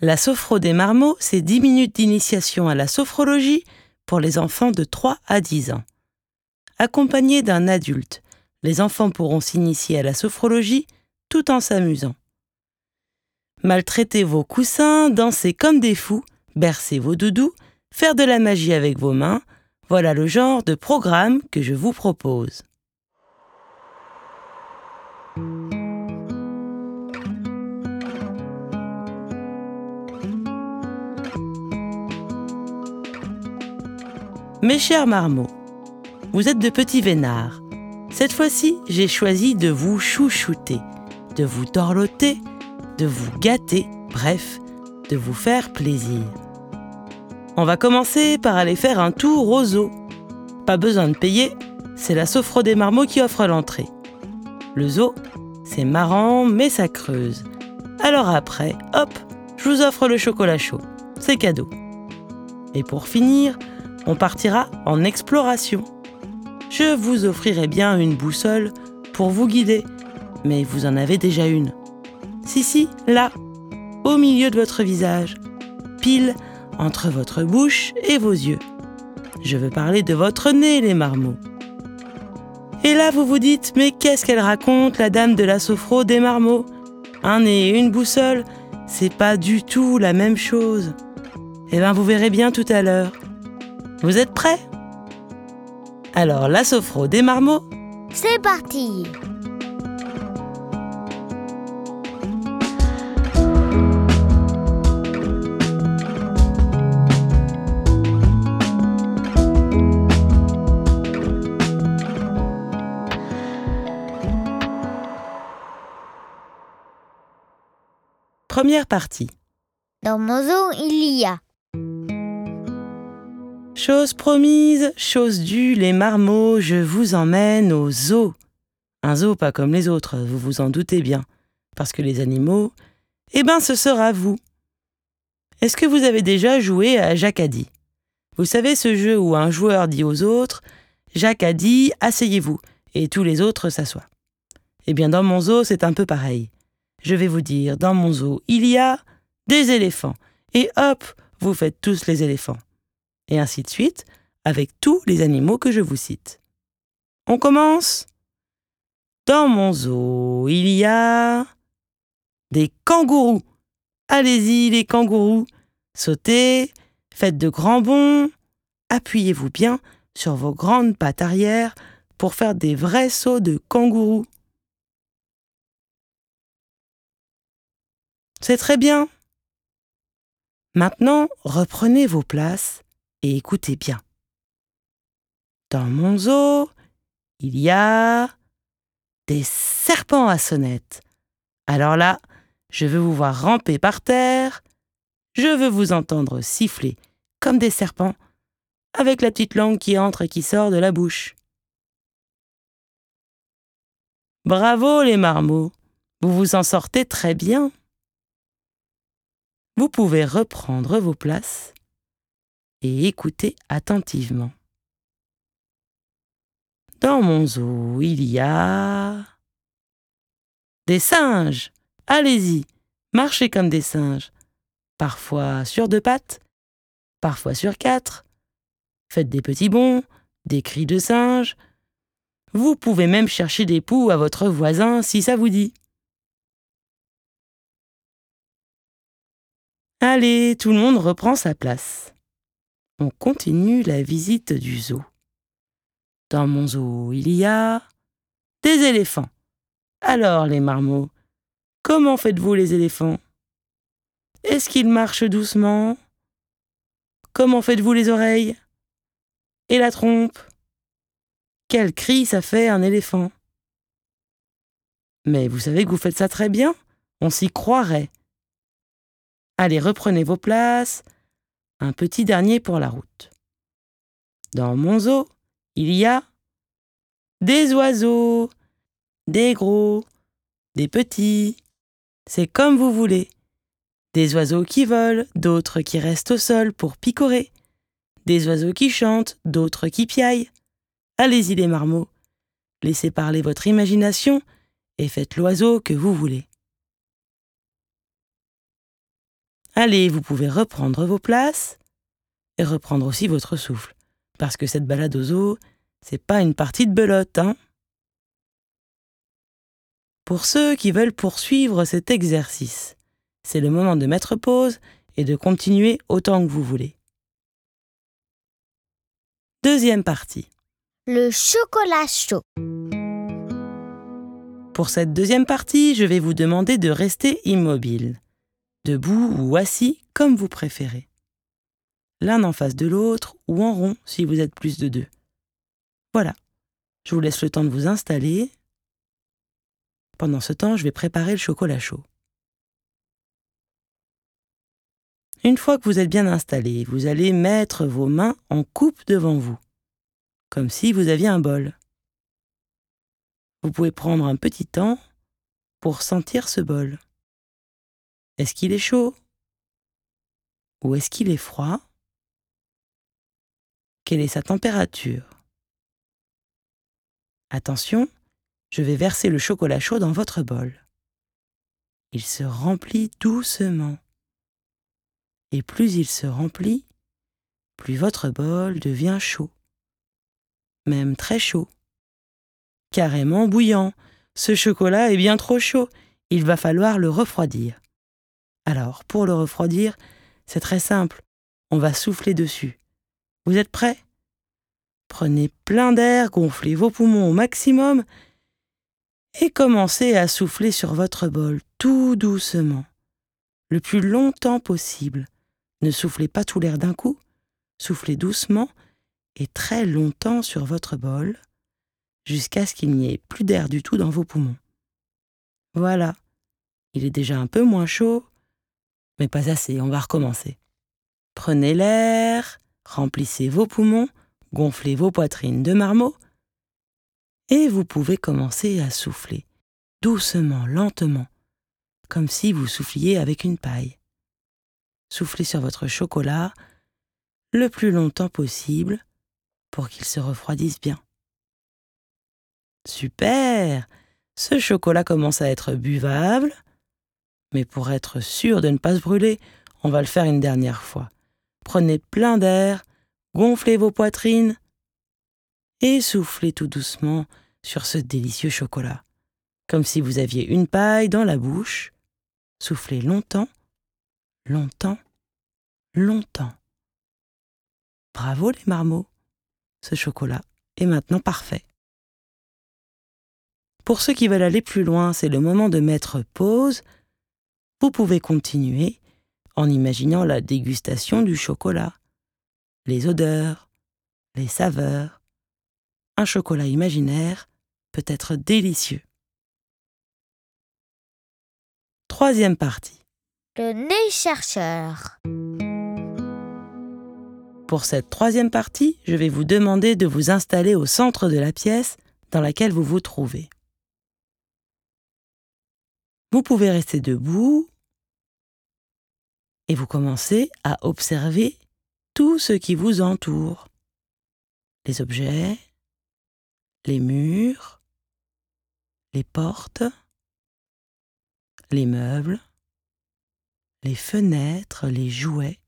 La sophro des marmots, c'est 10 minutes d'initiation à la sophrologie pour les enfants de 3 à 10 ans. Accompagnés d'un adulte, les enfants pourront s'initier à la sophrologie tout en s'amusant. Maltraitez vos coussins, dansez comme des fous, bercez vos doudous, faire de la magie avec vos mains, voilà le genre de programme que je vous propose. Mes chers marmots, vous êtes de petits vénards. Cette fois-ci, j'ai choisi de vous chouchouter, de vous dorloter, de vous gâter, bref, de vous faire plaisir. On va commencer par aller faire un tour au zoo. Pas besoin de payer, c'est la Sophro des marmots qui offre l'entrée. Le zoo, c'est marrant, mais ça creuse. Alors après, hop, je vous offre le chocolat chaud. C'est cadeau. Et pour finir, on partira en exploration. Je vous offrirai bien une boussole pour vous guider, mais vous en avez déjà une. Si, si, là, au milieu de votre visage, pile entre votre bouche et vos yeux. Je veux parler de votre nez, les marmots. Et là, vous vous dites, mais qu'est-ce qu'elle raconte, la dame de la sophro des marmots? Un nez et une boussole, c'est pas du tout la même chose. Eh bien, vous verrez bien tout à l'heure. Vous êtes prêts? Alors, la sophro des marmots. C'est parti. Première partie. Dans mon zoo, il y a Chose promise, chose due, les marmots, je vous emmène au zoo. Un zoo pas comme les autres, vous vous en doutez bien. Parce que les animaux, eh ben ce sera vous. Est-ce que vous avez déjà joué à dit Vous savez ce jeu où un joueur dit aux autres Jacques a asseyez-vous, et tous les autres s'assoient. Eh bien dans mon zoo, c'est un peu pareil. Je vais vous dire, dans mon zoo, il y a des éléphants. Et hop, vous faites tous les éléphants. Et ainsi de suite, avec tous les animaux que je vous cite. On commence Dans mon zoo, il y a des kangourous. Allez-y, les kangourous. Sautez, faites de grands bonds, appuyez-vous bien sur vos grandes pattes arrière pour faire des vrais sauts de kangourous. C'est très bien. Maintenant, reprenez vos places et écoutez bien. Dans mon zoo, il y a des serpents à sonnette. Alors là, je veux vous voir ramper par terre, je veux vous entendre siffler comme des serpents, avec la petite langue qui entre et qui sort de la bouche. Bravo les marmots, vous vous en sortez très bien vous pouvez reprendre vos places et écouter attentivement. Dans mon zoo, il y a des singes. Allez-y, marchez comme des singes. Parfois sur deux pattes, parfois sur quatre. Faites des petits bonds, des cris de singe. Vous pouvez même chercher des poux à votre voisin si ça vous dit. Allez, tout le monde reprend sa place. On continue la visite du zoo. Dans mon zoo, il y a des éléphants. Alors, les marmots, comment faites-vous les éléphants? Est-ce qu'ils marchent doucement? Comment faites-vous les oreilles? Et la trompe? Quel cri ça fait un éléphant? Mais vous savez que vous faites ça très bien On s'y croirait. Allez, reprenez vos places. Petit dernier pour la route. Dans mon zoo, il y a des oiseaux, des gros, des petits. C'est comme vous voulez. Des oiseaux qui volent, d'autres qui restent au sol pour picorer. Des oiseaux qui chantent, d'autres qui piaillent. Allez-y les marmots. Laissez parler votre imagination et faites l'oiseau que vous voulez. Allez, vous pouvez reprendre vos places et reprendre aussi votre souffle, parce que cette balade aux eaux, c'est pas une partie de belote, hein. Pour ceux qui veulent poursuivre cet exercice, c'est le moment de mettre pause et de continuer autant que vous voulez. Deuxième partie. Le chocolat chaud. Pour cette deuxième partie, je vais vous demander de rester immobile, debout ou assis comme vous préférez. L'un en face de l'autre ou en rond si vous êtes plus de deux. Voilà. Je vous laisse le temps de vous installer. Pendant ce temps, je vais préparer le chocolat chaud. Une fois que vous êtes bien installé, vous allez mettre vos mains en coupe devant vous, comme si vous aviez un bol. Vous pouvez prendre un petit temps pour sentir ce bol. Est-ce qu'il est chaud? Ou est-ce qu'il est froid? Quelle est sa température? Attention, je vais verser le chocolat chaud dans votre bol. Il se remplit doucement. Et plus il se remplit, plus votre bol devient chaud. Même très chaud. Carrément bouillant. Ce chocolat est bien trop chaud. Il va falloir le refroidir. Alors, pour le refroidir, c'est très simple. On va souffler dessus. Vous êtes prêts? Prenez plein d'air, gonflez vos poumons au maximum et commencez à souffler sur votre bol tout doucement, le plus longtemps possible. Ne soufflez pas tout l'air d'un coup, soufflez doucement et très longtemps sur votre bol, jusqu'à ce qu'il n'y ait plus d'air du tout dans vos poumons. Voilà, il est déjà un peu moins chaud, mais pas assez, on va recommencer. Prenez l'air, remplissez vos poumons, gonflez vos poitrines de marmot, et vous pouvez commencer à souffler, doucement, lentement, comme si vous souffliez avec une paille. Soufflez sur votre chocolat le plus longtemps possible pour qu'il se refroidisse bien. Super Ce chocolat commence à être buvable, mais pour être sûr de ne pas se brûler, on va le faire une dernière fois. Prenez plein d'air, gonflez vos poitrines et soufflez tout doucement sur ce délicieux chocolat, comme si vous aviez une paille dans la bouche. Soufflez longtemps, longtemps, longtemps. Bravo les marmots, ce chocolat est maintenant parfait. Pour ceux qui veulent aller plus loin, c'est le moment de mettre pause. Vous pouvez continuer en imaginant la dégustation du chocolat, les odeurs, les saveurs. Un chocolat imaginaire peut être délicieux. Troisième partie. Le nez chercheur. Pour cette troisième partie, je vais vous demander de vous installer au centre de la pièce dans laquelle vous vous trouvez. Vous pouvez rester debout et vous commencez à observer tout ce qui vous entoure. Les objets, les murs, les portes, les meubles, les fenêtres, les jouets,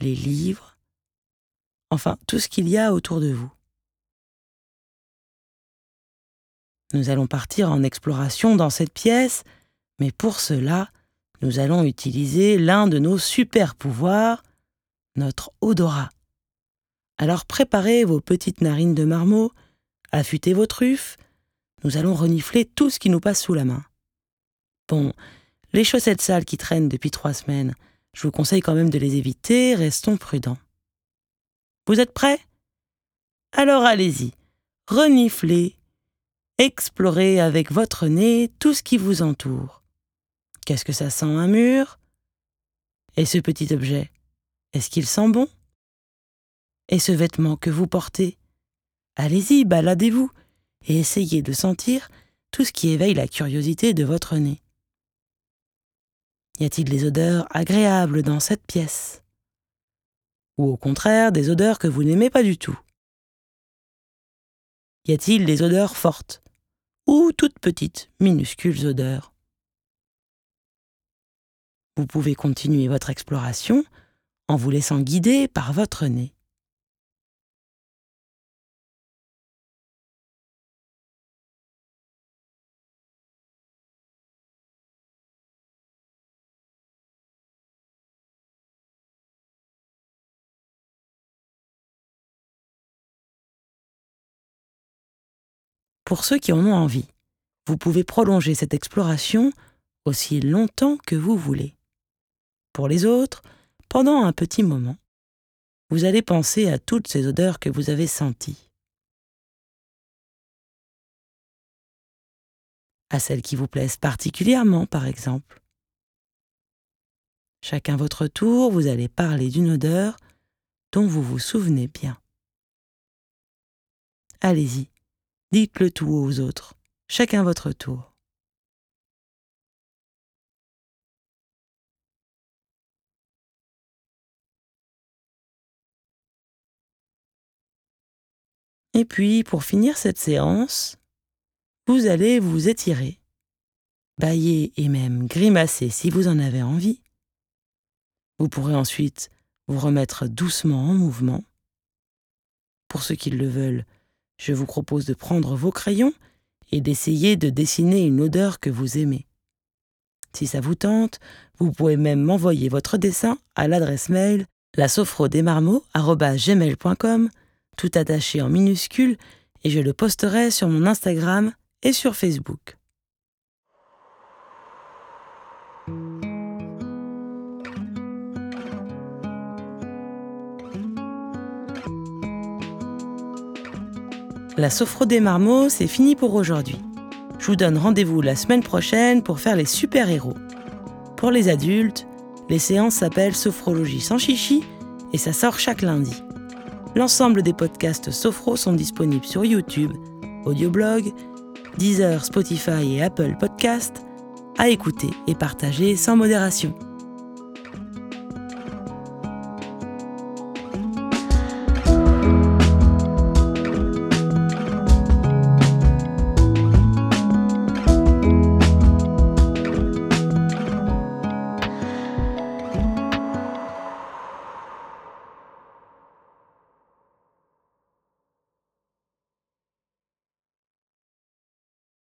les livres, enfin tout ce qu'il y a autour de vous. Nous allons partir en exploration dans cette pièce, mais pour cela, nous allons utiliser l'un de nos super pouvoirs, notre odorat. Alors préparez vos petites narines de marmot, affûtez vos truffes, nous allons renifler tout ce qui nous passe sous la main. Bon, les chaussettes sales qui traînent depuis trois semaines, je vous conseille quand même de les éviter, restons prudents. Vous êtes prêts? Alors allez-y, reniflez, Explorez avec votre nez tout ce qui vous entoure. Qu'est-ce que ça sent un mur? Et ce petit objet, est-ce qu'il sent bon? Et ce vêtement que vous portez? Allez-y, baladez-vous et essayez de sentir tout ce qui éveille la curiosité de votre nez. Y a-t-il des odeurs agréables dans cette pièce? Ou au contraire des odeurs que vous n'aimez pas du tout? Y a-t-il des odeurs fortes? Ou toutes petites, minuscules odeurs? Vous pouvez continuer votre exploration en vous laissant guider par votre nez. Pour ceux qui en ont envie, vous pouvez prolonger cette exploration aussi longtemps que vous voulez. Pour les autres, pendant un petit moment, vous allez penser à toutes ces odeurs que vous avez senties. À celles qui vous plaisent particulièrement, par exemple. Chacun votre tour, vous allez parler d'une odeur dont vous vous souvenez bien. Allez-y, Dites-le tout aux autres, chacun votre tour. Et puis, pour finir cette séance, vous allez vous étirer, bailler et même grimacer si vous en avez envie. Vous pourrez ensuite vous remettre doucement en mouvement. Pour ceux qui le veulent, je vous propose de prendre vos crayons et d'essayer de dessiner une odeur que vous aimez. Si ça vous tente, vous pouvez même m'envoyer votre dessin à l'adresse mail lasofrodesmarmots.com, tout attaché en minuscules, et je le posterai sur mon Instagram et sur Facebook. La Sophro des Marmots, c'est fini pour aujourd'hui. Je vous donne rendez-vous la semaine prochaine pour faire les super-héros. Pour les adultes, les séances s'appellent Sophrologie sans chichi et ça sort chaque lundi. L'ensemble des podcasts Sophro sont disponibles sur YouTube, Audioblog, Deezer, Spotify et Apple Podcasts, à écouter et partager sans modération.